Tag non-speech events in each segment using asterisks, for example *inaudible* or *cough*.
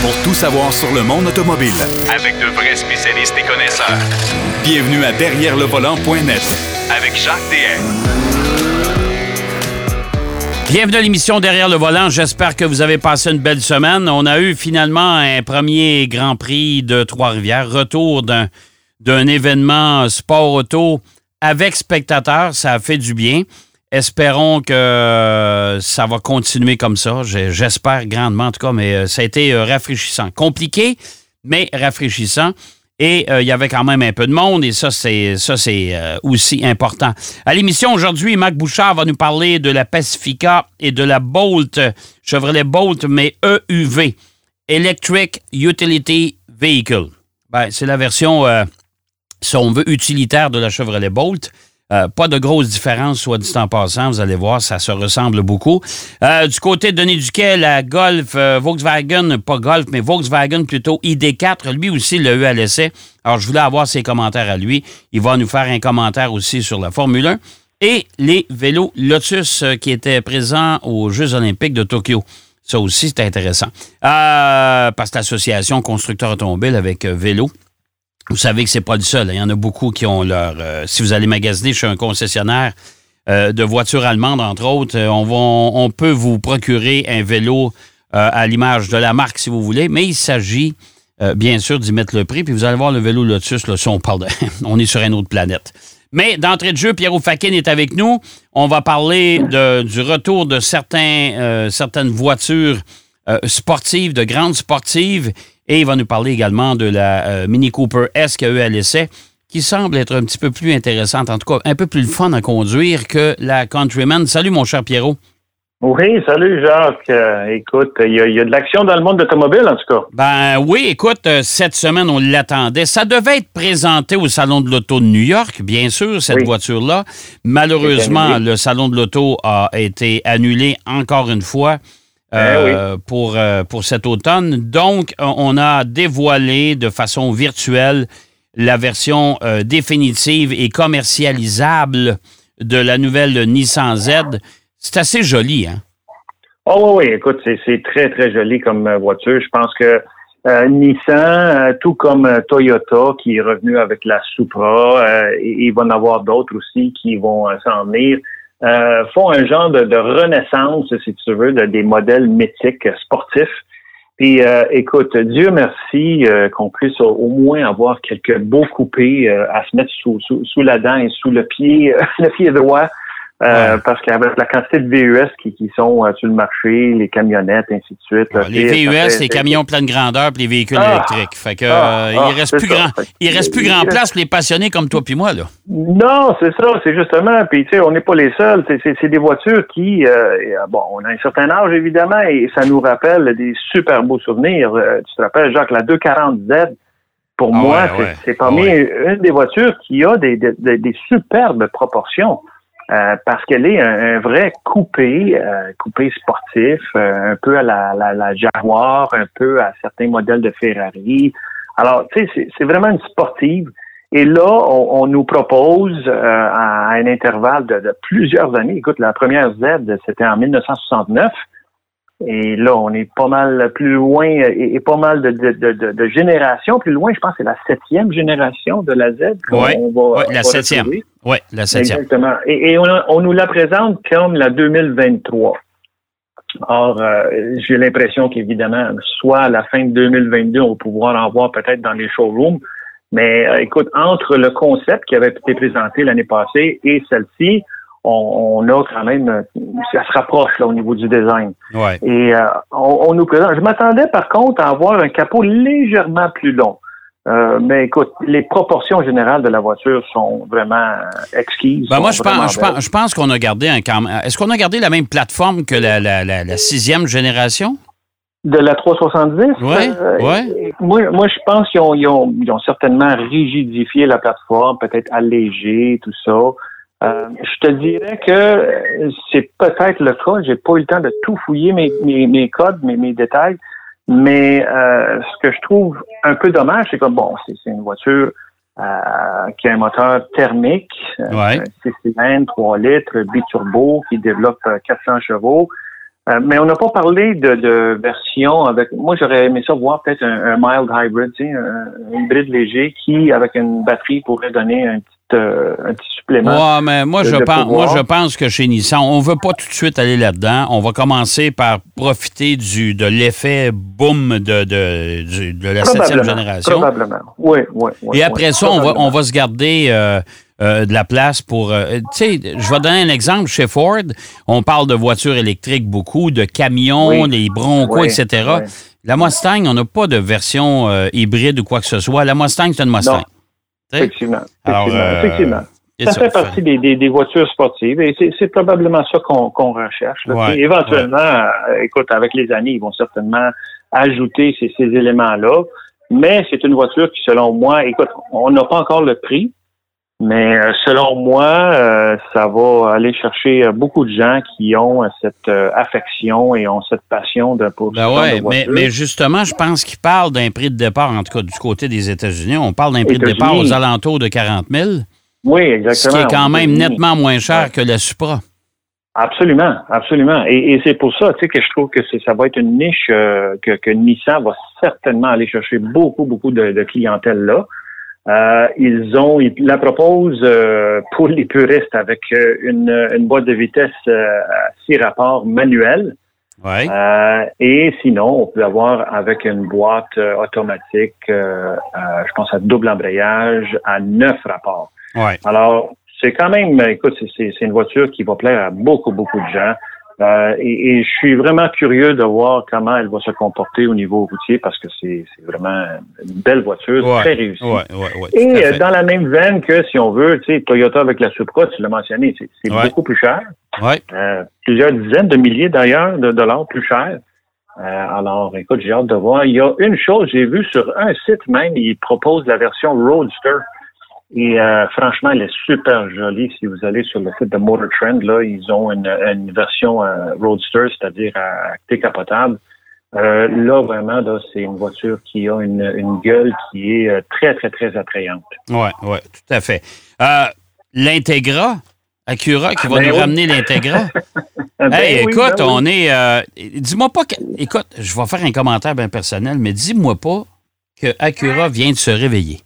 pour tout savoir sur le monde automobile. Avec de vrais spécialistes et connaisseurs. Bienvenue à Derrière le volant.net Avec Jacques DM. Bienvenue à l'émission Derrière le volant. J'espère que vous avez passé une belle semaine. On a eu finalement un premier Grand Prix de Trois-Rivières. Retour d'un, d'un événement sport auto avec spectateurs. Ça a fait du bien. Espérons que ça va continuer comme ça. J'espère grandement, en tout cas, mais euh, ça a été euh, rafraîchissant. Compliqué, mais rafraîchissant. Et euh, il y avait quand même un peu de monde, et ça, c'est ça c'est aussi important. À l'émission aujourd'hui, Marc Bouchard va nous parler de la Pacifica et de la Bolt, Chevrolet Bolt, mais EUV, Electric Utility Vehicle. Ben, c'est la version, si on veut, utilitaire de la Chevrolet Bolt. Euh, pas de grosse différence, soit dit en passant. Vous allez voir, ça se ressemble beaucoup. Euh, du côté de Denis Duquet, la Golf, euh, Volkswagen, pas Golf, mais Volkswagen plutôt ID4, lui aussi le eu à. Alors, je voulais avoir ses commentaires à lui. Il va nous faire un commentaire aussi sur la Formule 1. Et les vélos Lotus qui étaient présents aux Jeux olympiques de Tokyo. Ça aussi, c'est intéressant. parce que l'association constructeur automobile avec vélo vous savez que c'est pas le seul. Hein. Il y en a beaucoup qui ont leur. Euh, si vous allez magasiner chez un concessionnaire euh, de voitures allemandes, entre autres, euh, on, va, on peut vous procurer un vélo à l'image de la marque si vous voulez, mais il s'agit bien sûr d'y mettre le prix. Puis vous allez voir le vélo Lotus, là, si on parle de, *laughs* on est sur une autre planète. Mais d'entrée de jeu, Pierrot Fakin est avec nous. On va parler de, du retour de certains, certaines voitures sportives, de grandes sportives et il va nous parler également de la euh, Mini Cooper S qu'il a eu à l'essai, qui semble être un petit peu plus intéressante, en tout cas un peu plus fun à conduire que la Countryman. Salut, mon cher Pierrot. Oui, salut Jacques. Euh, écoute, il y, a de l'action dans le monde automobile, en tout cas. Ben oui, écoute, euh, cette semaine, on l'attendait. Ça devait être présenté au Salon de l'Auto de New York, bien sûr, cette voiture-là. Malheureusement, le Salon de l'Auto a été annulé encore une fois. Ben euh, pour, euh, pour cet automne. Donc, on a dévoilé de façon virtuelle la version euh, définitive et commercialisable de la nouvelle Nissan Z. C'est assez joli, hein? Oh oui, oui, écoute, c'est très, très joli comme voiture. Je pense que Nissan, tout comme Toyota qui est revenu avec la Supra, il va en avoir d'autres aussi qui vont s'en venir. Euh, font un genre de, renaissance, si tu veux, de, des modèles mythiques sportifs. Puis, euh, écoute, Dieu merci euh, qu'on puisse au moins avoir quelques beaux coupés à se mettre sous, sous, sous, la dent et sous le pied, *laughs* le pied droit euh, parce qu'avec la quantité de VUS qui, qui sont euh, sur le marché, les camionnettes, ainsi de suite. les VUS, les camions pleine grandeur puis les véhicules ah! électriques. Fait que ah! euh, il ah! reste plus grand. Il reste plus grand place pour les passionnés comme toi puis moi là. Non, c'est ça, c'est justement. Puis tu sais, on n'est pas les seuls. C'est des voitures qui, bon, on a un certain âge évidemment et ça nous rappelle des super beaux souvenirs. tu te rappelles, Jacques, la 240Z. Pour moi, c'est parmi une des voitures qui a des, des, des superbes proportions. Euh, parce qu'elle est un, vrai coupé, euh, coupé sportif, euh, un peu à la, la, Jaguar, un peu à certains modèles de Ferrari. Alors, tu sais, c'est vraiment une sportive. Et là, on, nous propose à un intervalle de, de, plusieurs années. Écoute, la première Z, c'était en 1969. Et là, on est pas mal plus loin et, pas mal de, de, de, générations plus loin. Je pense que c'est la septième génération de la Z. Oui, ouais, la septième. Oui, la septième. Exactement. Et, et on, nous la présente comme la 2023. Or, euh, j'ai l'impression qu'évidemment, soit à la fin de 2022, on va pouvoir en voir peut-être dans les showrooms. Mais euh, écoute, entre le concept qui avait été présenté l'année passée et celle-ci, on, a quand même, ça se rapproche là, au niveau du design. Et euh, on, nous présente. Je m'attendais par contre à avoir un capot légèrement plus long. Euh, mais écoute, les proportions générales de la voiture sont vraiment exquises. Ben moi, je pense, je pense, qu'on a gardé un. Est-ce qu'on a gardé la même plateforme que la, sixième génération? De la 370? Oui. Euh, moi, moi, je pense qu'ils ont, ils ont, ils ont, certainement rigidifié la plateforme, peut-être allégé, tout ça. Euh, je te dirais que c'est peut-être le cas. J'ai pas eu le temps de tout fouiller mes, mes, codes, mes, mes détails. Mais euh, ce que je trouve un peu dommage, c'est que bon, c'est une voiture euh, qui a un moteur thermique, ouais. 6 cylindres, 3 litres, biturbo, qui développe 400 chevaux. Euh, mais on n'a pas parlé de, de version avec. Moi, j'aurais aimé ça voir peut-être un, un mild hybrid, tu sais, un, un hybride léger qui, avec une batterie, pourrait donner un petit, euh, un petit supplément. Ouais, mais moi, de- je de pense, moi, pouvoir. je pense que chez Nissan, on veut pas tout de suite aller là-dedans. On va commencer par profiter du, de l'effet boom de, de, du- de la septième génération. Probablement. Oui, oui. oui, Et après oui, ça, on va, on va se garder euh, euh, de la place pour... euh, tu sais, je vais donner un exemple. Chez Ford, on parle de voitures électriques beaucoup, de camions, Oui. les Bronco, Oui, etc. oui. La Mustang, on n'a pas de version euh, hybride ou quoi que ce soit. La Mustang, c'est une Mustang. Non. Effectivement. Alors, Effectivement. euh, effectivement. Ça, fait partie des, des, des voitures sportives et c'est probablement ça qu'on qu'on recherche. Ouais, éventuellement, euh, écoute, avec les années, ils vont certainement ajouter ces, ces éléments-là. Mais c'est une voiture qui, selon moi, écoute, on n'a pas encore le prix, mais euh, selon moi, euh, ça va aller chercher euh, beaucoup de gens qui ont cette euh, affection et ont cette passion de pour Ben ce ouais, mais, mais justement, je pense qu'il parle d'un prix de départ, en tout cas du côté des États-Unis. On parle d'un prix de départ aux alentours de 40 000, oui, ce exactement. qui est quand même nettement moins cher Ouais. que la Supra. Absolument, absolument. Et, et c'est pour ça, tu sais, que je trouve que ça va être une niche euh, que, que Nissan va certainement aller chercher beaucoup, beaucoup de, de clientèle là. Euh, ils ont, ils la proposent euh, pour les puristes avec euh, une, une boîte de vitesse euh, à six rapports manuels. Ouais. Euh, et sinon, on peut avoir avec une boîte euh, automatique, je pense à double embrayage, à neuf rapports. ouais. Alors, c'est quand même, écoute, c'est une voiture qui va plaire à beaucoup, beaucoup de gens. Euh, et, et je suis vraiment curieux de voir comment elle va se comporter au niveau routier parce que c'est vraiment une belle voiture, Ouais, très réussie. Ouais, ouais, Et euh, dans la même veine que, si on veut, tu sais, Toyota avec la Supra, tu l'as mentionné, c'est beaucoup plus cher. Ouais. Euh, plusieurs dizaines de milliers d'ailleurs de dollars plus cher. Euh, alors, écoute, j'ai hâte de voir. Il y a une chose, j'ai vu sur un site même, ils proposent la version Roadster. Et euh, franchement, elle est super jolie. Si vous allez sur le site de Motor Trend, là, ils ont une, une version euh, Roadster, c'est-à-dire à décapotable. Euh, là, vraiment, là, c'est une voiture qui a une, une gueule qui est très, très, très attrayante. Ouais, ouais, tout à fait. L'Integra, Acura qui va Ben nous oui. ramener l'Integra. *laughs* Ben hey, oui, écoute, ben oui. on est. dis-moi pas que. Écoute, je vais faire un commentaire bien personnel, mais dis-moi pas que Acura vient de se réveiller.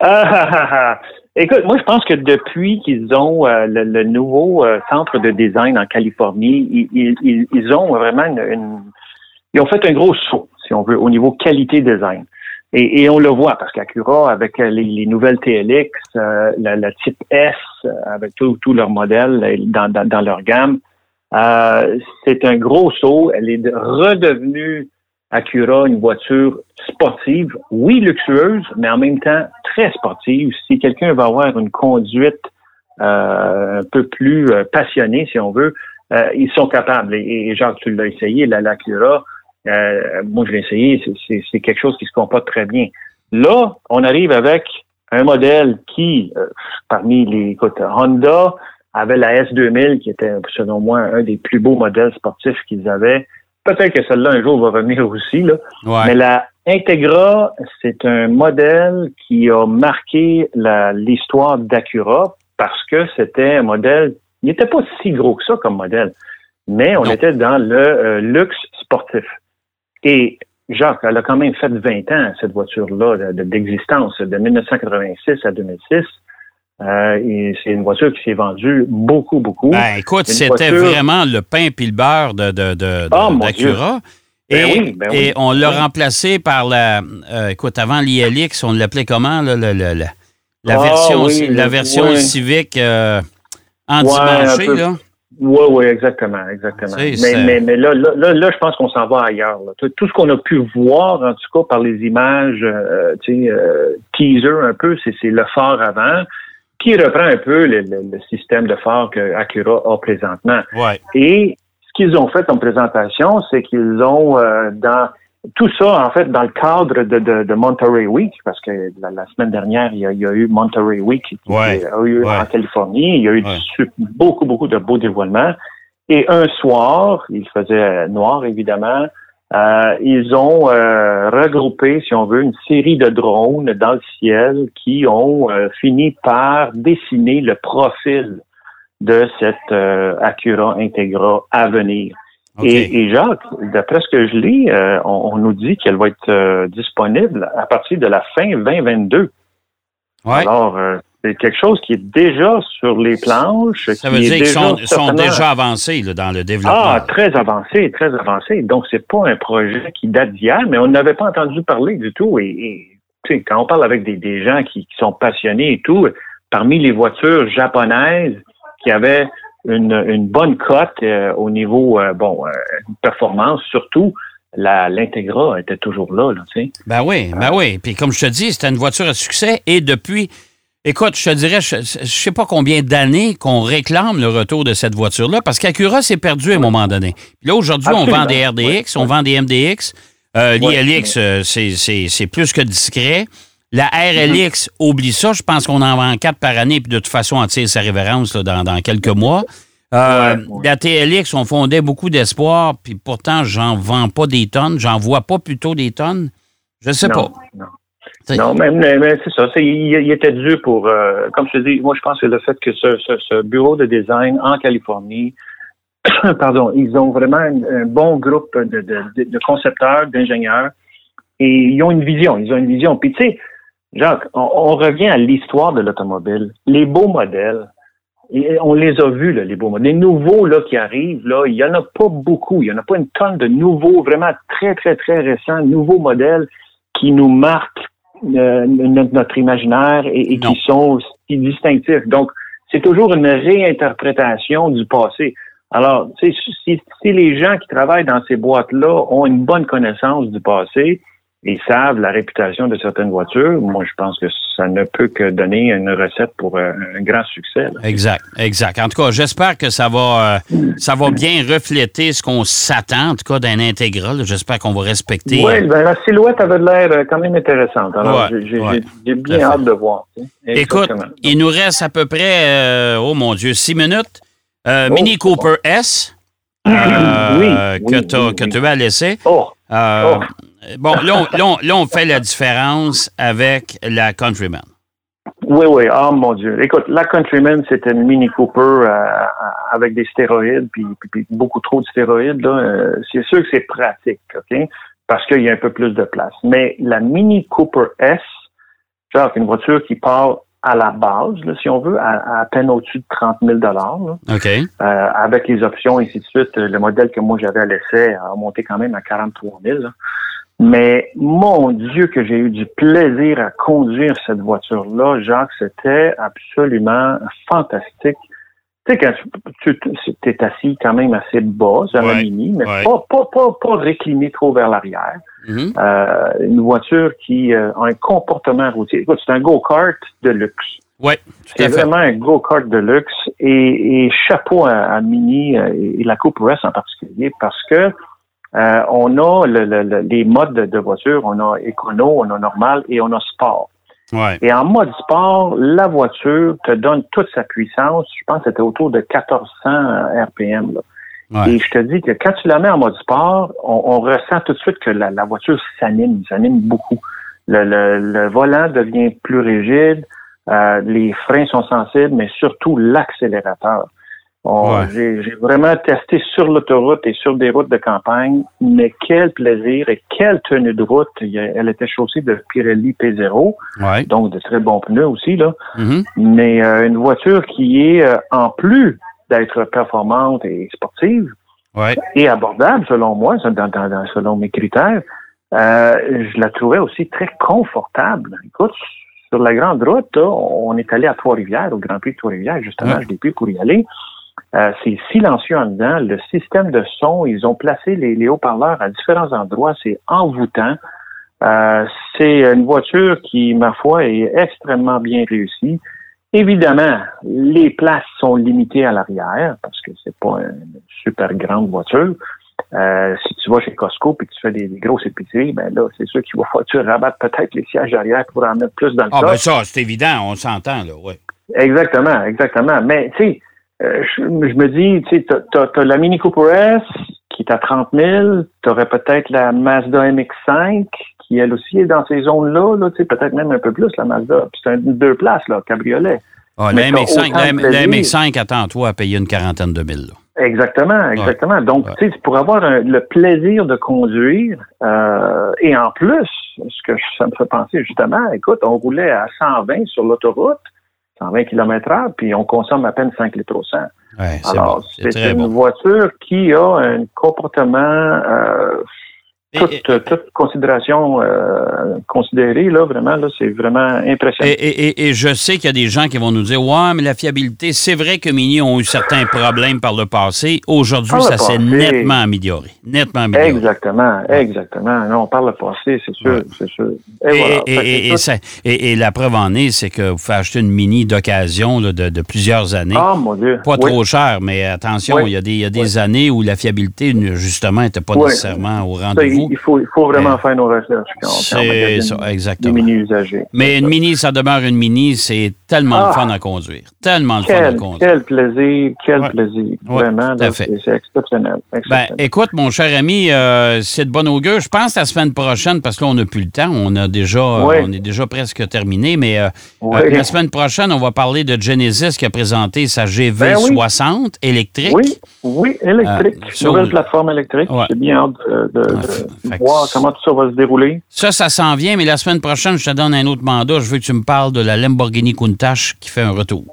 Ah, ah, *laughs* ah. Écoute, moi, je pense que depuis qu'ils ont euh, le, nouveau euh, centre de design en Californie, ils, ont vraiment une, Ils ont fait un gros saut, si on veut, au niveau qualité design. Et, on le voit, parce qu'Acura, avec euh, les, les nouvelles TLX, euh, la, type S, avec tous leurs modèles dans, dans, leur gamme, c'est un gros saut. Elle est de- redevenue Acura, une voiture sportive, oui luxueuse, mais en même temps très sportive. Si quelqu'un va avoir une conduite euh, un peu plus euh, passionnée, si on veut, euh, ils sont capables. Et, et Jacques, tu l'as essayé, la l'Acura, moi je l'ai essayé, c'est- quelque chose qui se comporte très bien. Là, on arrive avec un modèle qui, parmi les, écoute, Honda avait la S2000 qui était, selon moi, un des plus beaux modèles sportifs qu'ils avaient. Peut-être que celle-là, un jour, va revenir aussi, là. Ouais. Mais la Integra, c'est un modèle qui a marqué l'histoire d'Acura parce que c'était un modèle, il n'était pas si gros que ça comme modèle, mais on Non. était dans le euh, luxe sportif. Et Jacques, elle a quand même fait 20 ans, cette voiture-là, de- d'existence, de 1986 à 2006. Euh, et c'est une voiture qui s'est vendue beaucoup, beaucoup. Ben, écoute, c'était voiture- vraiment le pain puis le beurre de, de, de, Oh, mon d'Acura. Ben oui, ben et on l'a Oui. remplacé par la. euh, écoute, avant l'ILX, on l'appelait comment, là, le- le- le- la Ah, version, la version civique euh, Ouais, un peu. là. Oui, oui, exactement, exactement. Mais, c'est- mais, mais là, là, là, là, je pense qu'on s'en va ailleurs. là. Tout, tout ce qu'on a pu voir, en tout cas par les images, euh, tu sais, euh, teaser un peu, c'est c'est le phare avant, qui reprend un peu le, le- le système de phare que Acura a présentement. Ouais. Et ce qu'ils ont fait comme présentation, c'est qu'ils ont euh, dans tout ça, en fait, dans le cadre de, de, de Monterey Week, parce que la, la semaine dernière, il y, a, il y a eu Monterey Week qui Ouais, a eu ouais. en Californie. Il y a eu Ouais. beaucoup, beaucoup de beaux dévoilements. Et un soir, il faisait noir, évidemment, euh, ils ont euh, regroupé, si on veut, une série de drones dans le ciel qui ont euh, fini par dessiner le profil de cette euh, Acura Integra à venir. Et, et, Jacques, d'après ce que je lis, euh, on, on, nous dit qu'elle va être euh, disponible à partir de la fin 2022. Ouais. Alors, euh, c'est quelque chose qui est déjà sur les planches. Ça veut dire qu'ils sont, sont, déjà avancés là, dans le développement. Ah, très avancés, très avancés. Donc, c'est pas un projet qui date d'hier, mais on n'avait pas entendu parler du tout. Et, et quand on parle avec des, des gens qui, qui, sont passionnés et tout, parmi les voitures japonaises qui avaient une, une bonne cote euh, au niveau, euh, bon, euh, performance surtout, l'Integra était toujours là, là tu sais. Ben oui, ben oui. Puis comme je te dis, c'était une voiture à succès et depuis, écoute, je te dirais, je, je sais pas combien d'années qu'on réclame le retour de cette voiture-là parce qu'Acura s'est perdu à un moment donné. Puis là, aujourd'hui, on vend des RDX, on vend des MDX. Euh, L'ILX, ouais. c'est plus que discret. La RLX, oublie ça. Je pense qu'on en vend quatre par année, puis de toute façon, on tire sa révérence là, dans, dans, quelques mois. Euh, ouais, ouais. La TLX, on fondait beaucoup d'espoir, puis pourtant, j'en vends pas des tonnes. J'en vois pas plutôt des tonnes. Je sais non, pas. Non, non mais, mais, c'est ça. Il, il, était dû pour, euh, comme je te dis, moi, je pense que le fait que ce, ce, ce bureau de design en Californie, *coughs* pardon, ils ont vraiment un, bon groupe de, de, de concepteurs, d'ingénieurs, et ils ont une vision. Ils ont une vision. Puis, tu sais, Jacques, on, on, revient à l'histoire de l'automobile. Les beaux modèles, on les a vus, là, les beaux modèles. Les nouveaux là, qui arrivent, là, il n'y en a pas beaucoup. Il n'y en a pas une tonne de nouveaux, vraiment très, très, très récents, nouveaux modèles qui nous marquent euh, notre, notre, imaginaire et, et qui sont si distinctifs. Donc, c'est toujours une réinterprétation du passé. Alors, si, si les gens qui travaillent dans ces boîtes-là ont une bonne connaissance du passé, et savent la réputation de certaines voitures, moi, je pense que ça ne peut que donner une recette pour un, un grand succès. Là. Exact, exact. En tout cas, j'espère que ça va, euh, ça va bien refléter ce qu'on s'attend, en tout cas, d'un intégral. J'espère qu'on va respecter. Oui, ben, la silhouette avait l'air euh, quand même intéressante. Alors, ouais, j'ai ouais, bien hâte de voir. Écoute, il nous reste à peu près, euh, oh mon Dieu, six minutes. Euh, oh, Mini Cooper oh. S. *clears throat* oui, que tu oui, oui. as laissé. Oh. Euh, bon, là on, là, on, là, on, fait la différence avec la Countryman. Oui, oui. Oh mon Dieu. Écoute, la Countryman, c'était une Mini Cooper euh, avec des stéroïdes, puis, puis, puis, beaucoup trop de stéroïdes. Là. Euh, c'est sûr que c'est pratique, OK? Parce qu'il y a un peu plus de place. Mais la Mini Cooper S, genre une voiture qui part à la base, là, si on veut, à, à peine au-dessus de 30 000 là, OK. Euh, avec les options, et ainsi de suite. Le modèle que moi j'avais à l'essai a monté quand même à 43 000 là. Mais mon Dieu que j'ai eu du plaisir à conduire cette voiture-là, Jacques, c'était absolument fantastique. Tu sais, quand tu, tu es assis quand même assez bas sur ouais, la Mini, mais ouais. pas, pas, pas, pas réclimé trop vers l'arrière. Mm -hmm. euh, une voiture qui euh, a un comportement routier. Écoute, c'est un go-kart de luxe. Oui, c'est vraiment un go-kart de luxe et, et chapeau à, à Mini euh, et la Coupe S en particulier parce que euh, on a le, le, le, les modes de, de, voiture, on a écono, on a normal et on a sport. Ouais. Et en mode sport, la voiture te donne toute sa puissance. Je pense que c'était autour de 1400 RPM. Là. Ouais. Et je te dis que quand tu la mets en mode sport, on, on ressent tout de suite que la, la voiture s'anime, s'anime beaucoup. Le, le, le, volant devient plus rigide, euh, les freins sont sensibles, mais surtout l'accélérateur. Ouais. J'ai vraiment testé sur l'autoroute et sur des routes de campagne, mais quel plaisir et quelle tenue de route. Elle était chaussée de Pirelli P0, ouais. donc de très bons pneus aussi. là. Mm -hmm. Mais euh, une voiture qui est, euh, en plus d'être performante et sportive, ouais. et abordable selon moi, dans, selon mes critères, euh, je la trouvais aussi très confortable. Écoute, sur la grande route, on est allé à Trois-Rivières, au Grand Prix de Trois-Rivières, justement, je l'ai pris pour y aller. Euh, c'est silencieux en dedans. Le système de son, ils ont placé les, les haut-parleurs à différents endroits. C'est envoûtant. Euh, c'est une voiture qui, ma foi, est extrêmement bien réussie. Évidemment, les places sont limitées à l'arrière parce que c'est pas une super grande voiture. Euh, si tu vas chez Costco et que tu fais des, des grosses épiceries, ben là, c'est sûr qu'il va falloir que tu rabattes peut-être les sièges arrière pour en mettre plus dans le Ah, ben ça, c'est évident, on s'entend, là, oui. Exactement, exactement. Mais, tu sais, euh, je, je, me dis, tu sais, t'as, as la Mini Cooper S qui est à 30 000, t'aurais peut-être la Mazda MX-5 qui, elle aussi, est dans ces zones-là, là, tu sais, peut-être même un peu plus, la Mazda. c'est un deux places, là, cabriolet. Ah, la MX-5, la, la MX-5, attends-toi à payer une quarantaine de mille, là. Exactement, exactement. Donc, tu sais, pour avoir le plaisir de conduire, euh, et en plus, ce que ça me fait penser justement, écoute, on roulait à 120 sur l'autoroute, 120 km h puis on consomme à peine 5 litres au 100. Alors, c'est une voiture qui a un comportement euh, toute, considération euh, considérée, là, vraiment, là, c'est vraiment impressionnant. Et, je sais qu'il y a des gens qui vont nous dire Ouais, mais la fiabilité, c'est vrai que Mini ont eu certains problèmes par le passé. Aujourd'hui, ça s'est nettement amélioré. Nettement amélioré. Exactement, exactement. Non, on parle le passé, c'est sûr, c'est sûr. Et, la preuve en est, c'est que vous pouvez acheter une Mini d'occasion de, plusieurs années. Ah, mon Dieu. Pas trop cher, mais attention, il y a des, il y a des années où la fiabilité, justement, n'était pas nécessairement au rendez-vous il faut, il faut vraiment faire nos recherches. C'est ça, exactement. Des mini. Mais une mini, ça demeure une mini, c'est tellement le ah! fun à conduire. Tellement le fun à conduire. Quel plaisir, quel plaisir. vraiment, c'est exceptionnel. Ben, écoute, mon cher ami, euh, c'est de bon augure. Je pense la semaine prochaine, parce que là, on n'a plus le temps. On, a déjà, on est déjà presque terminé. Mais euh, euh, la semaine prochaine, on va parler de Genesis qui a présenté sa GV60 ben électrique. Oui, oui, électrique. Nouvelle plateforme électrique. J'ai bien hâte de voir comment tout ça va se dérouler. Ça, ça s'en vient, mais la semaine prochaine, je te donne un autre mandat. Je veux que tu me parles de la Lamborghini Countach qui fait un retour.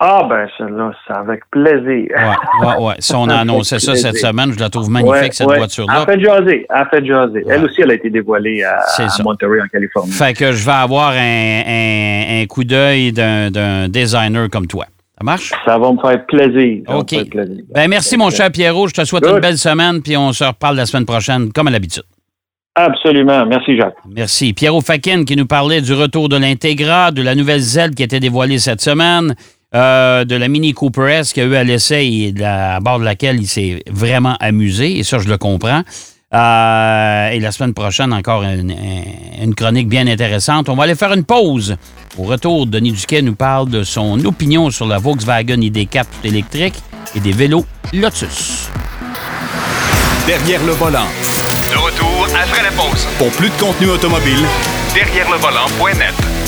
Ah, ben, celle-là, c'est avec plaisir. Oui, oui, oui. *laughs* Si on a annoncé ça cette semaine, je la trouve magnifique, cette voiture-là. Elle fait jaser. Elle fait jaser. Elle aussi, elle a été dévoilée à, Monterey, en Californie. Fait que je vais avoir un, un coup d'œil d'un designer comme toi. Ça marche? Ça va me faire plaisir. OK. Ben, merci, mon cher Pierrot. Je te souhaite une belle semaine, puis on se reparle la semaine prochaine, comme à l'habitude. Absolument. Merci, Jacques. Merci. Pierrot Fakin qui nous parlait du retour de l'Integra, de la nouvelle Z qui a été dévoilée cette semaine, euh, de la Mini Cooper S qu'il a eu à l'essai et à bord de laquelle il s'est vraiment amusé, et ça, je le comprends. Euh, et la semaine prochaine, encore une, chronique bien intéressante. On va aller faire une pause. Au retour, Denis Duquet nous parle de son opinion sur la Volkswagen ID4 électrique et des vélos Lotus. Derrière le volant. De retour après la pause. Pour plus de contenu automobile, derrière le volant.net.